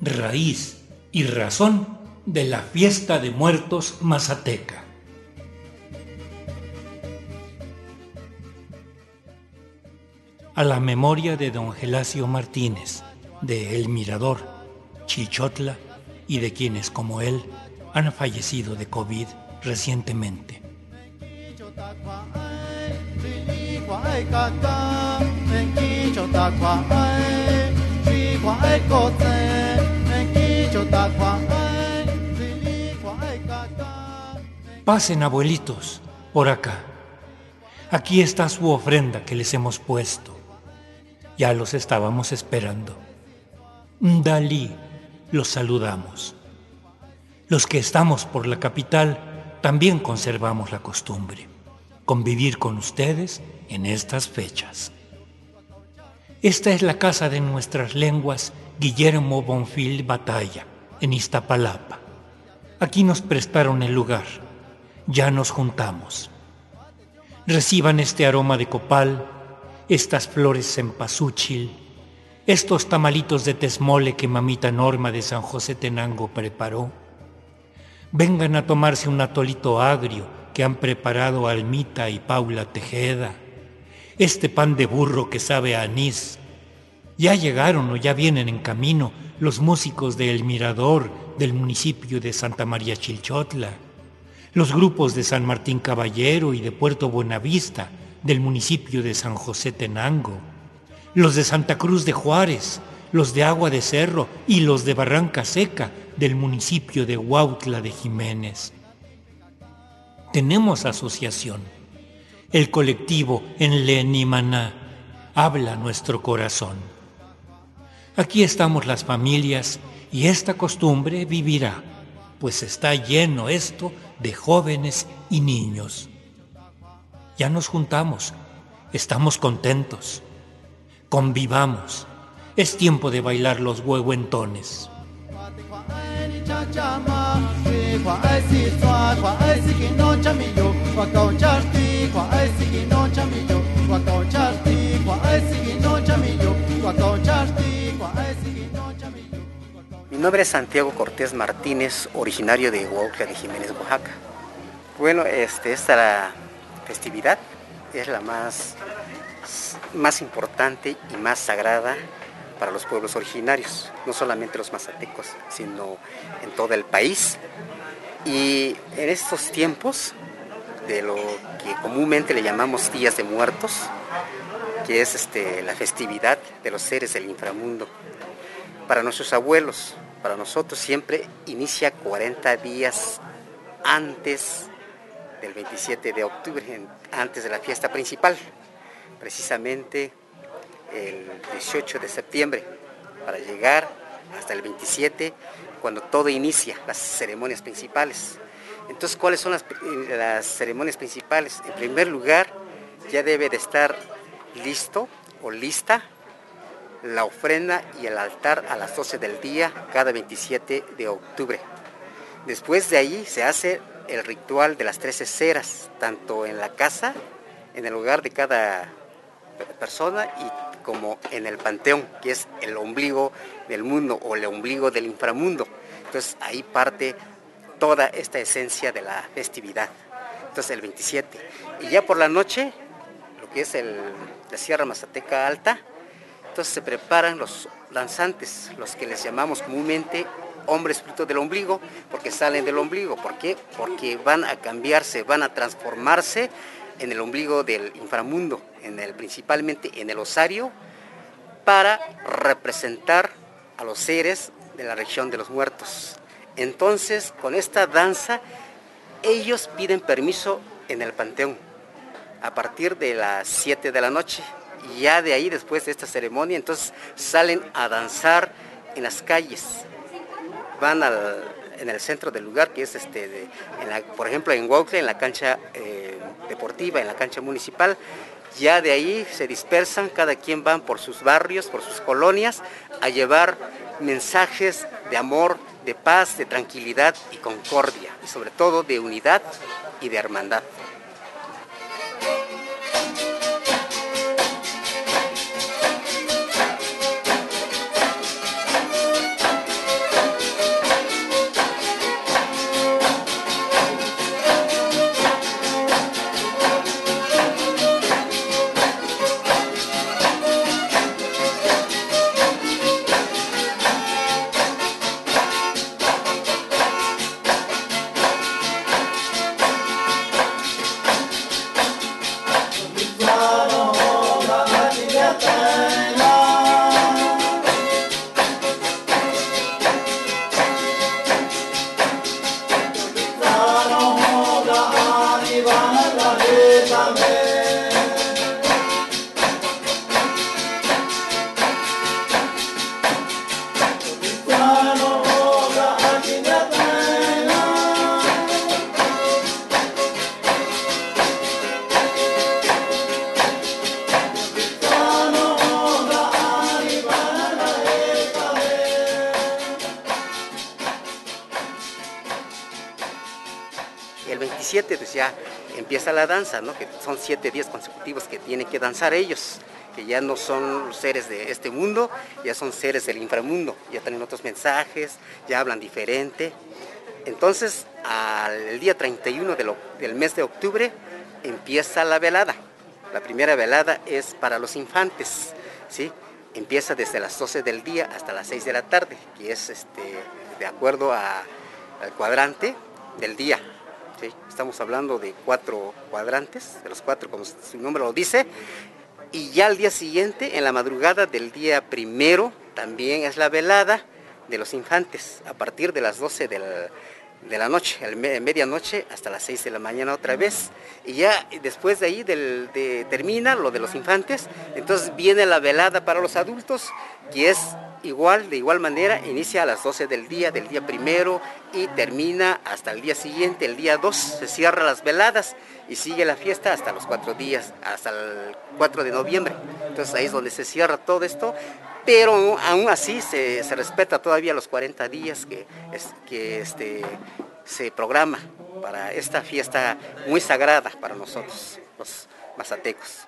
Raíz y razón de la fiesta de muertos mazateca. A la memoria de don Gelasio Martínez, de El Mirador, Chichotla y de quienes como él han fallecido de COVID recientemente. Pasen, abuelitos, por acá. Aquí está su ofrenda que les hemos puesto. Ya los estábamos esperando. Dalí, los saludamos. Los que estamos por la capital también conservamos la costumbre, convivir con ustedes en estas fechas. Esta es la casa de nuestras lenguas Guillermo Bonfil Batalla, en Iztapalapa. Aquí nos prestaron el lugar ya nos juntamos. Reciban este aroma de copal, estas flores en pasúchil, estos tamalitos de tesmole que mamita Norma de San José Tenango preparó. Vengan a tomarse un atolito agrio que han preparado Almita y Paula Tejeda, este pan de burro que sabe a anís. Ya llegaron o ya vienen en camino los músicos de El Mirador del municipio de Santa María Chilchotla los grupos de San Martín Caballero y de Puerto Buenavista, del municipio de San José Tenango, los de Santa Cruz de Juárez, los de Agua de Cerro y los de Barranca Seca, del municipio de Huautla de Jiménez. Tenemos asociación. El colectivo en Lenimaná habla nuestro corazón. Aquí estamos las familias y esta costumbre vivirá, pues está lleno esto de jóvenes y niños. Ya nos juntamos, estamos contentos, convivamos, es tiempo de bailar los huehuentones. Mi nombre es Santiago Cortés Martínez, originario de Huautla de Jiménez, Oaxaca. Bueno, este, esta festividad es la más, más importante y más sagrada para los pueblos originarios, no solamente los mazatecos, sino en todo el país. Y en estos tiempos de lo que comúnmente le llamamos días de muertos, que es este, la festividad de los seres del inframundo, para nuestros abuelos, para nosotros siempre inicia 40 días antes del 27 de octubre, antes de la fiesta principal, precisamente el 18 de septiembre, para llegar hasta el 27, cuando todo inicia, las ceremonias principales. Entonces, ¿cuáles son las, las ceremonias principales? En primer lugar, ya debe de estar listo o lista la ofrenda y el altar a las 12 del día cada 27 de octubre. Después de ahí se hace el ritual de las 13 ceras, tanto en la casa, en el hogar de cada persona y como en el panteón, que es el ombligo del mundo o el ombligo del inframundo. Entonces ahí parte toda esta esencia de la festividad. Entonces el 27. Y ya por la noche, lo que es el, la Sierra Mazateca Alta, entonces se preparan los lanzantes, los que les llamamos comúnmente hombres fruto del ombligo, porque salen del ombligo. ¿Por qué? Porque van a cambiarse, van a transformarse en el ombligo del inframundo, en el, principalmente en el osario, para representar a los seres de la región de los muertos. Entonces, con esta danza, ellos piden permiso en el panteón a partir de las 7 de la noche y ya de ahí, después de esta ceremonia, entonces salen a danzar en las calles. Van en el centro del lugar, que es este, por ejemplo, en Huaucle, en la cancha eh, deportiva, en la cancha municipal. Ya de ahí se dispersan, cada quien van por sus barrios, por sus colonias, a llevar mensajes de amor, de paz, de tranquilidad y concordia, y sobre todo de unidad y de hermandad. Empieza la danza, ¿no? que son siete días consecutivos que tienen que danzar ellos, que ya no son seres de este mundo, ya son seres del inframundo, ya tienen otros mensajes, ya hablan diferente. Entonces, al día 31 del mes de octubre empieza la velada. La primera velada es para los infantes, ¿sí? Empieza desde las 12 del día hasta las 6 de la tarde, que es este, de acuerdo al cuadrante del día. Estamos hablando de cuatro cuadrantes, de los cuatro como su nombre lo dice. Y ya al día siguiente, en la madrugada del día primero, también es la velada de los infantes, a partir de las 12 de la noche, a medianoche hasta las 6 de la mañana otra vez. Y ya después de ahí termina lo de los infantes, entonces viene la velada para los adultos, que es igual, de igual manera, inicia a las 12 del día, del día primero y termina hasta el día siguiente, el día 2, se cierra las veladas y sigue la fiesta hasta los cuatro días, hasta el 4 de noviembre. Entonces ahí es donde se cierra todo esto, pero aún así se, respeta todavía los 40 días que, que este, se programa para esta fiesta muy sagrada para nosotros, los mazatecos.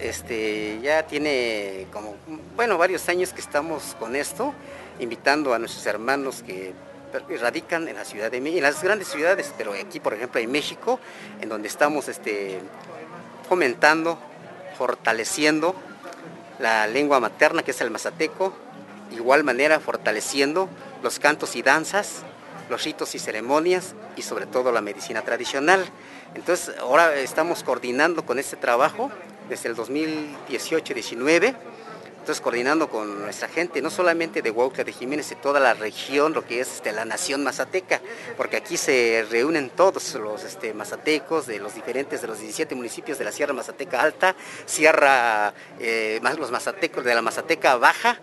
Este, ya tiene como, bueno, varios años que estamos con esto, invitando a nuestros hermanos que radican en la ciudad de en las grandes ciudades, pero aquí, por ejemplo, en México, en donde estamos este, fomentando, fortaleciendo la lengua materna, que es el mazateco, igual manera fortaleciendo los cantos y danzas, los ritos y ceremonias y sobre todo la medicina tradicional. Entonces ahora estamos coordinando con este trabajo desde el 2018-19 entonces, coordinando con nuestra gente, no solamente de Huautla de Jiménez, de toda la región, lo que es este, la nación mazateca, porque aquí se reúnen todos los este, mazatecos de los diferentes, de los 17 municipios de la Sierra Mazateca Alta, Sierra, eh, los mazatecos de la Mazateca Baja,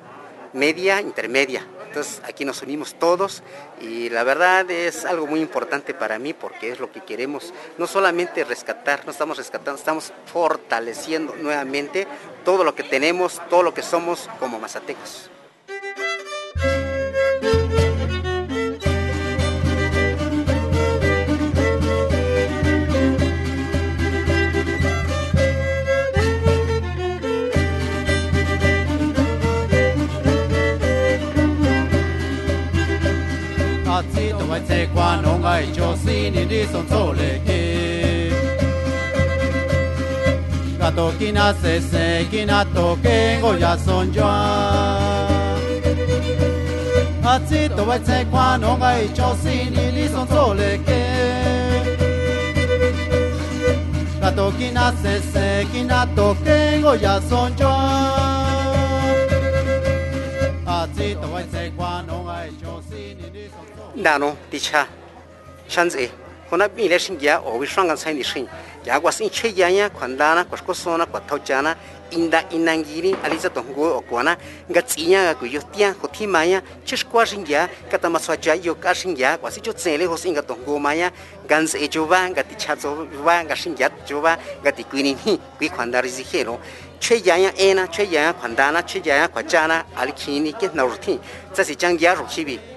media, intermedia. Entonces aquí nos unimos todos y la verdad es algo muy importante para mí porque es lo que queremos, no solamente rescatar, no estamos rescatando, estamos fortaleciendo nuevamente todo lo que tenemos, todo lo que somos como mazatecos. vai te qua no ngai cho si ni di son to le ke ga to kina se se kina to ke go ya son jo a chi to vai qua no ngai cho si ni di son to le ke ga to kina se se kina to ke go ya son jo a chi to vai qua no ngai cho si 나노 디차 찬지 코나 빌레신 야 오비샹가 사이니 신 야과신 체야야 관다나 코스코소나 코타우차나 인다 인난기리 알리자 동고 오코나 가치냐 그 요티야 코티마야 치스코아신야 카타마스와자 요카신야 과시조 셀레 호신가 동고마야 간스 에조반 가티 차조반 가신야 조바 가티 퀴니히 퀴 관다리지 헤로 최양야 에나 최양야 관다나 최양야 과자나 알키니 게 나르티 자시 장기야 로키비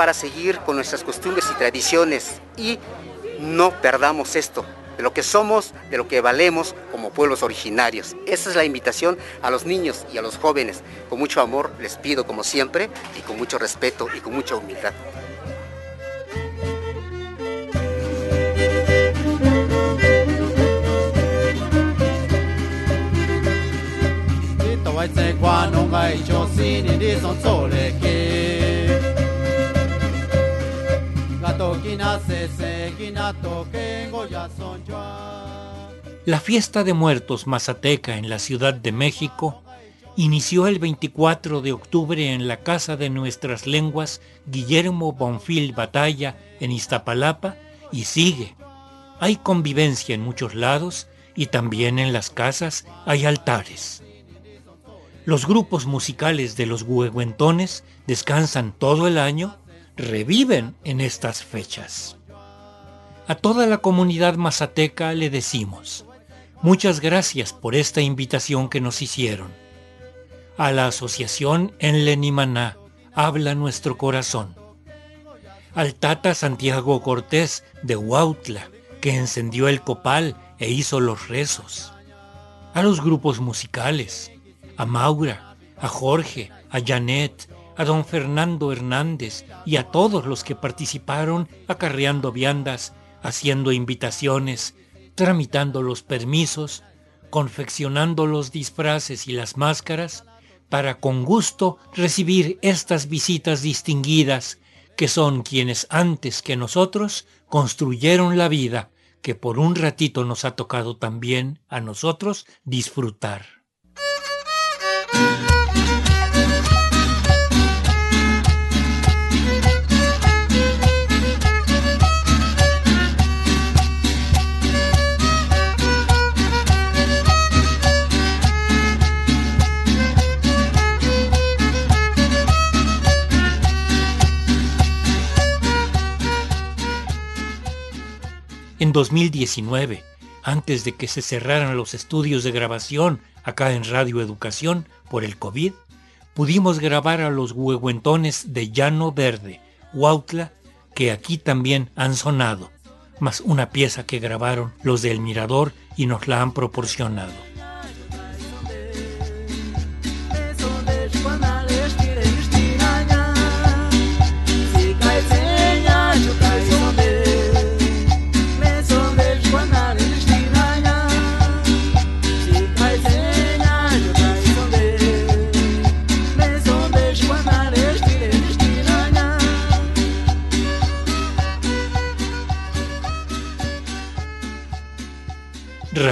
para seguir con nuestras costumbres y tradiciones y no perdamos esto, de lo que somos, de lo que valemos como pueblos originarios. Esa es la invitación a los niños y a los jóvenes. Con mucho amor les pido como siempre y con mucho respeto y con mucha humildad. La fiesta de muertos mazateca en la Ciudad de México inició el 24 de octubre en la Casa de Nuestras Lenguas Guillermo Bonfil Batalla en Iztapalapa y sigue. Hay convivencia en muchos lados y también en las casas hay altares. Los grupos musicales de los huehuentones descansan todo el año, reviven en estas fechas. A toda la comunidad mazateca le decimos, muchas gracias por esta invitación que nos hicieron. A la asociación en Lenimaná, habla nuestro corazón. Al Tata Santiago Cortés de Huautla, que encendió el copal e hizo los rezos. A los grupos musicales, a Maura, a Jorge, a Janet, a don Fernando Hernández y a todos los que participaron acarreando viandas, haciendo invitaciones, tramitando los permisos, confeccionando los disfraces y las máscaras, para con gusto recibir estas visitas distinguidas, que son quienes antes que nosotros construyeron la vida, que por un ratito nos ha tocado también a nosotros disfrutar. En 2019, antes de que se cerraran los estudios de grabación acá en Radio Educación por el COVID, pudimos grabar a los huehuentones de Llano Verde, Huautla, que aquí también han sonado, más una pieza que grabaron los del Mirador y nos la han proporcionado.